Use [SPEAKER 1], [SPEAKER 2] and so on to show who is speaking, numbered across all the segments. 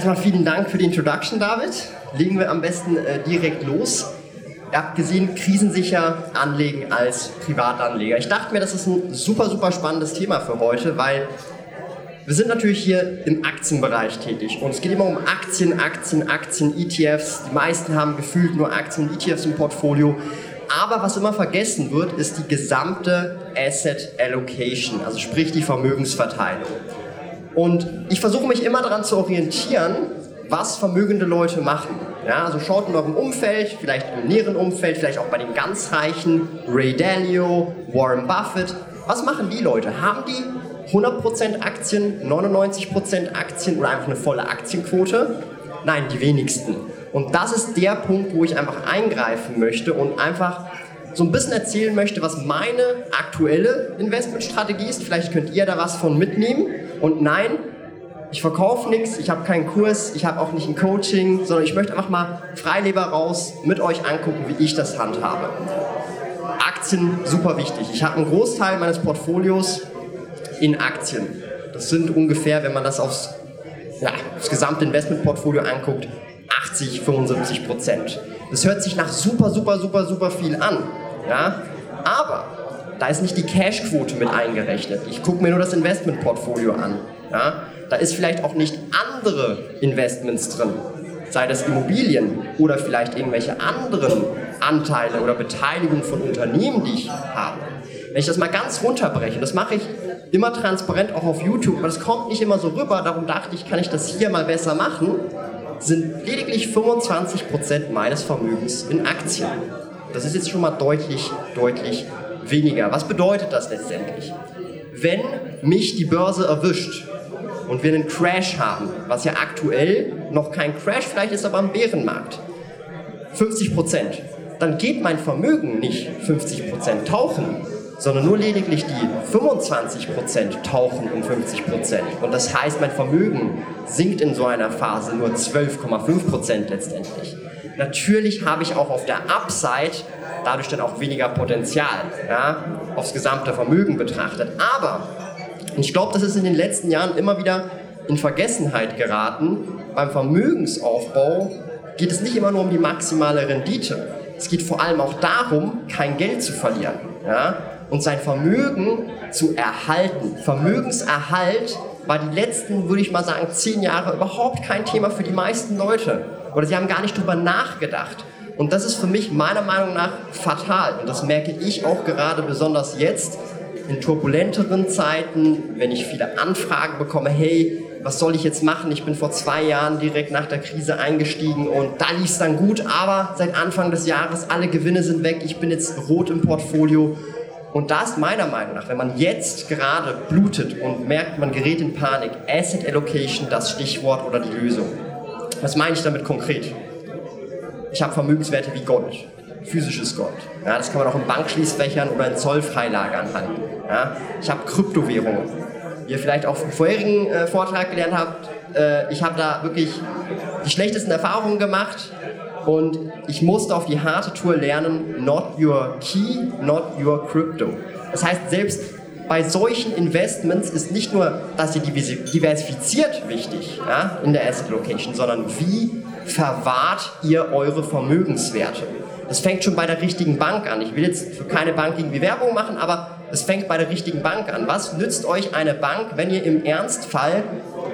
[SPEAKER 1] Erstmal vielen Dank für die Introduction, David. Legen wir am besten äh, direkt los. Ihr habt gesehen, krisensicher anlegen als Privatanleger. Ich dachte mir, das ist ein super, super spannendes Thema für heute, weil wir sind natürlich hier im Aktienbereich tätig und es geht immer um Aktien, Aktien, Aktien, ETFs. Die meisten haben gefühlt nur Aktien und ETFs im Portfolio. Aber was immer vergessen wird, ist die gesamte Asset Allocation, also sprich die Vermögensverteilung. Und ich versuche mich immer daran zu orientieren, was vermögende Leute machen. Ja, also schaut in eurem Umfeld, vielleicht im näheren Umfeld, vielleicht auch bei den ganz Reichen, Ray Dalio, Warren Buffett. Was machen die Leute? Haben die 100% Aktien, 99% Aktien oder einfach eine volle Aktienquote? Nein, die wenigsten. Und das ist der Punkt, wo ich einfach eingreifen möchte und einfach so ein bisschen erzählen möchte, was meine aktuelle Investmentstrategie ist. Vielleicht könnt ihr da was von mitnehmen. Und nein, ich verkaufe nichts, ich habe keinen Kurs, ich habe auch nicht ein Coaching, sondern ich möchte einfach mal Freileber raus mit euch angucken, wie ich das handhabe. Aktien super wichtig. Ich habe einen Großteil meines Portfolios in Aktien. Das sind ungefähr, wenn man das aufs, ja, aufs gesamte Investmentportfolio anguckt, 80, 75 Prozent. Das hört sich nach super, super, super, super viel an. Ja? Aber da ist nicht die Cashquote mit eingerechnet. Ich gucke mir nur das Investmentportfolio an. Ja? Da ist vielleicht auch nicht andere Investments drin, sei das Immobilien oder vielleicht irgendwelche anderen Anteile oder Beteiligungen von Unternehmen, die ich habe. Wenn ich das mal ganz runterbreche, das mache ich immer transparent auch auf YouTube, aber das kommt nicht immer so rüber, darum dachte ich, kann ich das hier mal besser machen sind lediglich 25% meines Vermögens in Aktien. Das ist jetzt schon mal deutlich, deutlich weniger. Was bedeutet das letztendlich? Wenn mich die Börse erwischt und wir einen Crash haben, was ja aktuell noch kein Crash vielleicht ist, aber am Bärenmarkt, 50% dann geht mein Vermögen nicht 50% tauchen, sondern nur lediglich die 25% tauchen um 50%. Und das heißt, mein Vermögen sinkt in so einer Phase nur 12,5% letztendlich. Natürlich habe ich auch auf der Upside dadurch dann auch weniger Potenzial, ja, aufs gesamte Vermögen betrachtet. Aber, ich glaube, das ist in den letzten Jahren immer wieder in Vergessenheit geraten, beim Vermögensaufbau geht es nicht immer nur um die maximale Rendite. Es geht vor allem auch darum, kein Geld zu verlieren. Ja? und sein Vermögen zu erhalten. Vermögenserhalt war die letzten, würde ich mal sagen, zehn Jahre überhaupt kein Thema für die meisten Leute. Oder sie haben gar nicht drüber nachgedacht. Und das ist für mich meiner Meinung nach fatal. Und das merke ich auch gerade besonders jetzt in turbulenteren Zeiten, wenn ich viele Anfragen bekomme, hey, was soll ich jetzt machen? Ich bin vor zwei Jahren direkt nach der Krise eingestiegen und da lief es dann gut, aber seit Anfang des Jahres alle Gewinne sind weg, ich bin jetzt rot im Portfolio und da ist meiner Meinung nach, wenn man jetzt gerade blutet und merkt, man gerät in Panik, Asset Allocation das Stichwort oder die Lösung. Was meine ich damit konkret? Ich habe Vermögenswerte wie Gold, physisches Gold. Ja, das kann man auch in Bankschließfächern oder in Zollfreilagern halten. Ja, ich habe Kryptowährungen. Wie ihr vielleicht auch im vorherigen äh, Vortrag gelernt habt, äh, ich habe da wirklich die schlechtesten Erfahrungen gemacht und ich musste auf die harte Tour lernen, not your key, not your crypto. Das heißt, selbst bei solchen Investments ist nicht nur, dass ihr diversifiziert wichtig ja, in der Asset Location, sondern wie verwahrt ihr eure Vermögenswerte. Das fängt schon bei der richtigen Bank an. Ich will jetzt für keine Bank irgendwie Werbung machen, aber es fängt bei der richtigen Bank an. Was nützt euch eine Bank, wenn ihr im Ernstfall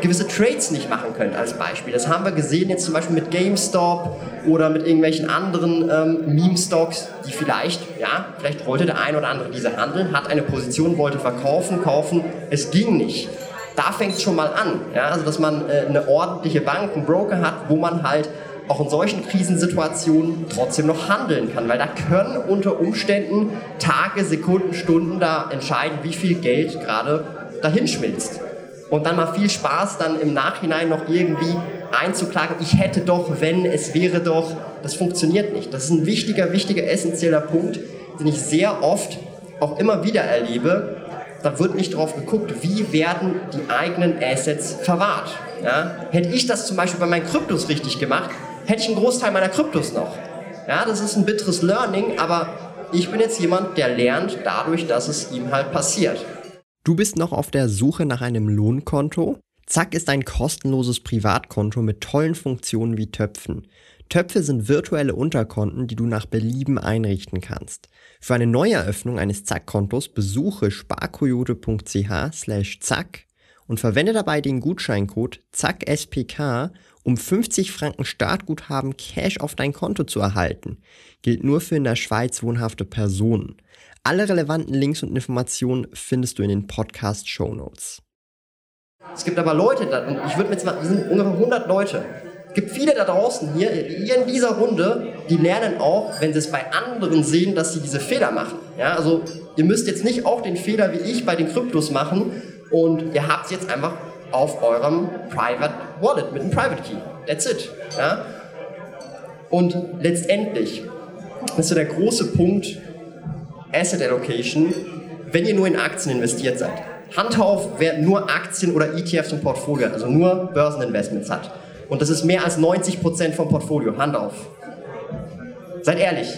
[SPEAKER 1] gewisse Trades nicht machen könnt als Beispiel. Das haben wir gesehen jetzt zum Beispiel mit GameStop oder mit irgendwelchen anderen ähm, Meme-Stocks, die vielleicht, ja, vielleicht wollte der ein oder andere diese handeln, hat eine Position, wollte verkaufen, kaufen, es ging nicht. Da fängt es schon mal an, ja, also dass man äh, eine ordentliche Bank, einen Broker hat, wo man halt auch in solchen Krisensituationen trotzdem noch handeln kann, weil da können unter Umständen Tage, Sekunden, Stunden da entscheiden, wie viel Geld gerade dahin schmilzt. und dann mal viel Spaß, dann im Nachhinein noch irgendwie einzuklagen, ich hätte doch, wenn, es wäre doch, das funktioniert nicht. Das ist ein wichtiger, wichtiger, essentieller Punkt, den ich sehr oft auch immer wieder erlebe. Da wird nicht drauf geguckt, wie werden die eigenen Assets verwahrt. Ja? Hätte ich das zum Beispiel bei meinen Kryptos richtig gemacht, hätte ich einen Großteil meiner Kryptos noch. Ja, das ist ein bitteres Learning, aber ich bin jetzt jemand, der lernt dadurch, dass es ihm halt passiert.
[SPEAKER 2] Du bist noch auf der Suche nach einem Lohnkonto? Zack ist ein kostenloses Privatkonto mit tollen Funktionen wie Töpfen. Töpfe sind virtuelle Unterkonten, die du nach Belieben einrichten kannst. Für eine Neueröffnung eines Zack-Kontos besuche sparkoyote.ch slash zack und verwende dabei den Gutscheincode ZACKSPK, um 50 Franken Startguthaben Cash auf dein Konto zu erhalten. Gilt nur für in der Schweiz wohnhafte Personen. Alle relevanten Links und Informationen findest du in den Podcast Show Notes.
[SPEAKER 1] Es gibt aber Leute, ich würde mir jetzt mal, wir sind ungefähr 100 Leute. Es gibt viele da draußen hier, in dieser Runde, die lernen auch, wenn sie es bei anderen sehen, dass sie diese Fehler machen. Ja, also ihr müsst jetzt nicht auch den Fehler wie ich bei den Kryptos machen und ihr habt es jetzt einfach auf eurem Private Wallet mit einem Private Key. That's it. Ja? Und letztendlich ist so der große Punkt, Asset Allocation, wenn ihr nur in Aktien investiert seid. Hand auf, wer nur Aktien oder ETFs im Portfolio hat, also nur Börseninvestments hat. Und das ist mehr als 90% vom Portfolio. Hand auf. Seid ehrlich.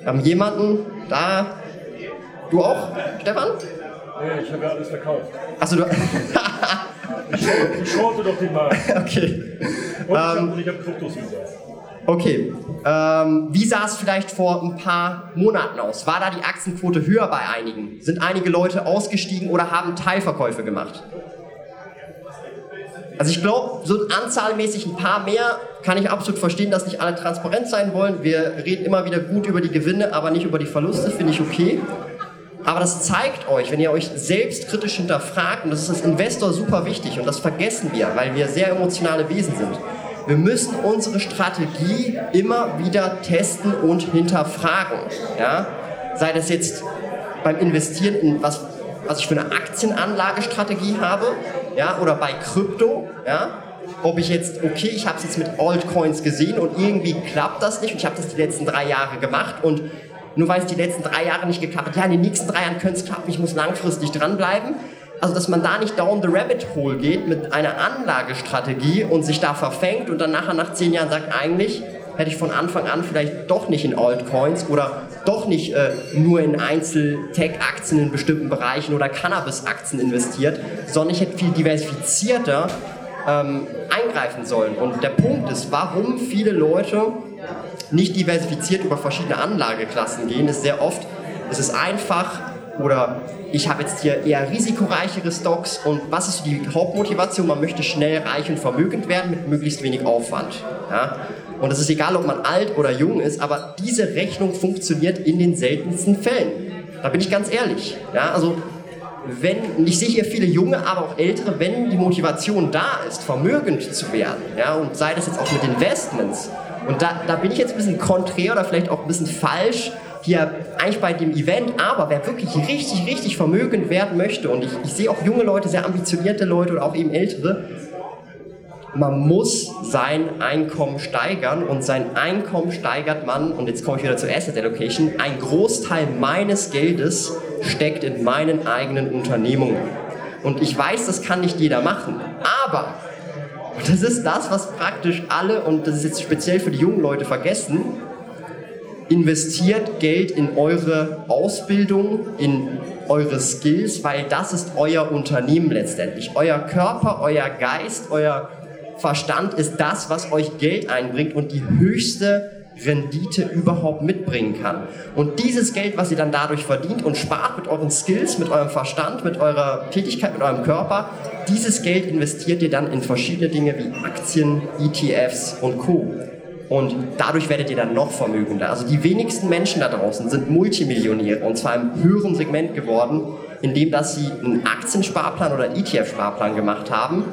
[SPEAKER 1] Wir haben jemanden da. Du auch, Stefan?
[SPEAKER 3] Nee, ich habe ja alles verkauft.
[SPEAKER 1] Achso, du.
[SPEAKER 3] ich, shorte doch den Markt.
[SPEAKER 1] Okay.
[SPEAKER 3] Und ähm, ich habe hab Kryptos gesagt.
[SPEAKER 1] Okay. Ähm, wie sah es vielleicht vor ein paar Monaten aus? War da die Aktienquote höher bei einigen? Sind einige Leute ausgestiegen oder haben Teilverkäufe gemacht? Also ich glaube, so anzahlmäßig ein paar mehr kann ich absolut verstehen, dass nicht alle transparent sein wollen. Wir reden immer wieder gut über die Gewinne, aber nicht über die Verluste, finde ich okay. Aber das zeigt euch, wenn ihr euch selbst kritisch hinterfragt, und das ist als Investor super wichtig und das vergessen wir, weil wir sehr emotionale Wesen sind wir müssen unsere Strategie immer wieder testen und hinterfragen. Ja? Sei das jetzt beim Investieren in was, was ich für eine Aktienanlagestrategie habe, ja, oder bei Krypto, ja, ob ich jetzt, okay, ich habe es jetzt mit Altcoins gesehen und irgendwie klappt das nicht und ich habe das die letzten drei Jahre gemacht und nur weil es die letzten drei Jahre nicht geklappt hat, ja, in den nächsten drei Jahren könnte es klappen, ich muss langfristig dranbleiben. Also, dass man da nicht down the rabbit hole geht mit einer Anlagestrategie und sich da verfängt und dann nachher nach zehn Jahren sagt, eigentlich hätte ich von Anfang an vielleicht doch nicht in Altcoins oder doch nicht äh, nur in Einzel-Tech-Aktien in bestimmten Bereichen oder Cannabis-Aktien investiert, sondern ich hätte viel diversifizierter ähm, eingreifen sollen. Und der Punkt ist, warum viele Leute nicht diversifiziert über verschiedene Anlageklassen gehen, ist sehr oft, es ist einfach oder ich habe jetzt hier eher risikoreichere Stocks und was ist die Hauptmotivation? Man möchte schnell reich und vermögend werden mit möglichst wenig Aufwand. Ja? Und es ist egal, ob man alt oder jung ist, aber diese Rechnung funktioniert in den seltensten Fällen. Da bin ich ganz ehrlich. Ja? Also wenn, ich sehe hier viele junge, aber auch ältere, wenn die Motivation da ist, vermögend zu werden, ja, und sei das jetzt auch mit Investments, und da, da bin ich jetzt ein bisschen konträr oder vielleicht auch ein bisschen falsch, hier eigentlich bei dem Event, aber wer wirklich richtig, richtig vermögend werden möchte, und ich, ich sehe auch junge Leute, sehr ambitionierte Leute oder auch eben ältere, man muss sein Einkommen steigern und sein Einkommen steigert man, und jetzt komme ich wieder zur Asset Allocation, ein Großteil meines Geldes steckt in meinen eigenen Unternehmungen. Und ich weiß, das kann nicht jeder machen, aber das ist das, was praktisch alle, und das ist jetzt speziell für die jungen Leute vergessen, investiert Geld in eure Ausbildung, in eure Skills, weil das ist euer Unternehmen letztendlich. Euer Körper, euer Geist, euer Verstand ist das, was euch Geld einbringt und die höchste Rendite überhaupt mitbringen kann. Und dieses Geld, was ihr dann dadurch verdient und spart mit euren Skills, mit eurem Verstand, mit eurer Tätigkeit, mit eurem Körper, dieses Geld investiert ihr dann in verschiedene Dinge wie Aktien, ETFs und Co. Und dadurch werdet ihr dann noch vermögender. Also die wenigsten Menschen da draußen sind Multimillionäre und zwar im höheren Segment geworden, indem dass sie einen Aktiensparplan oder ETF-Sparplan gemacht haben.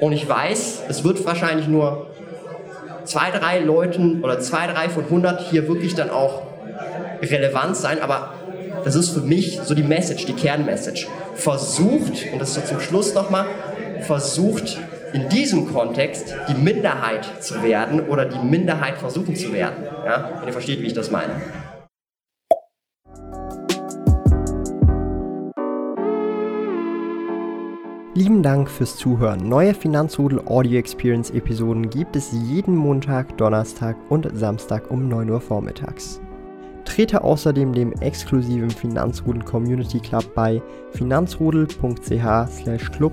[SPEAKER 1] Und ich weiß, es wird wahrscheinlich nur zwei, drei Leuten oder zwei, drei von 100 hier wirklich dann auch relevant sein, aber das ist für mich so die Message, die Kernmessage.
[SPEAKER 4] versucht, und das so zum Schluss nochmal, versucht in diesem Kontext die Minderheit zu werden oder die Minderheit versuchen zu werden. Ja? Wenn ihr versteht, wie ich das meine.
[SPEAKER 1] Lieben Dank fürs Zuhören. Neue Finanzrudel Audio Experience Episoden gibt es jeden Montag, Donnerstag und Samstag um 9 Uhr vormittags. Trete außerdem dem exklusiven Finanzrudel Community Club bei finanzrudel.ch/club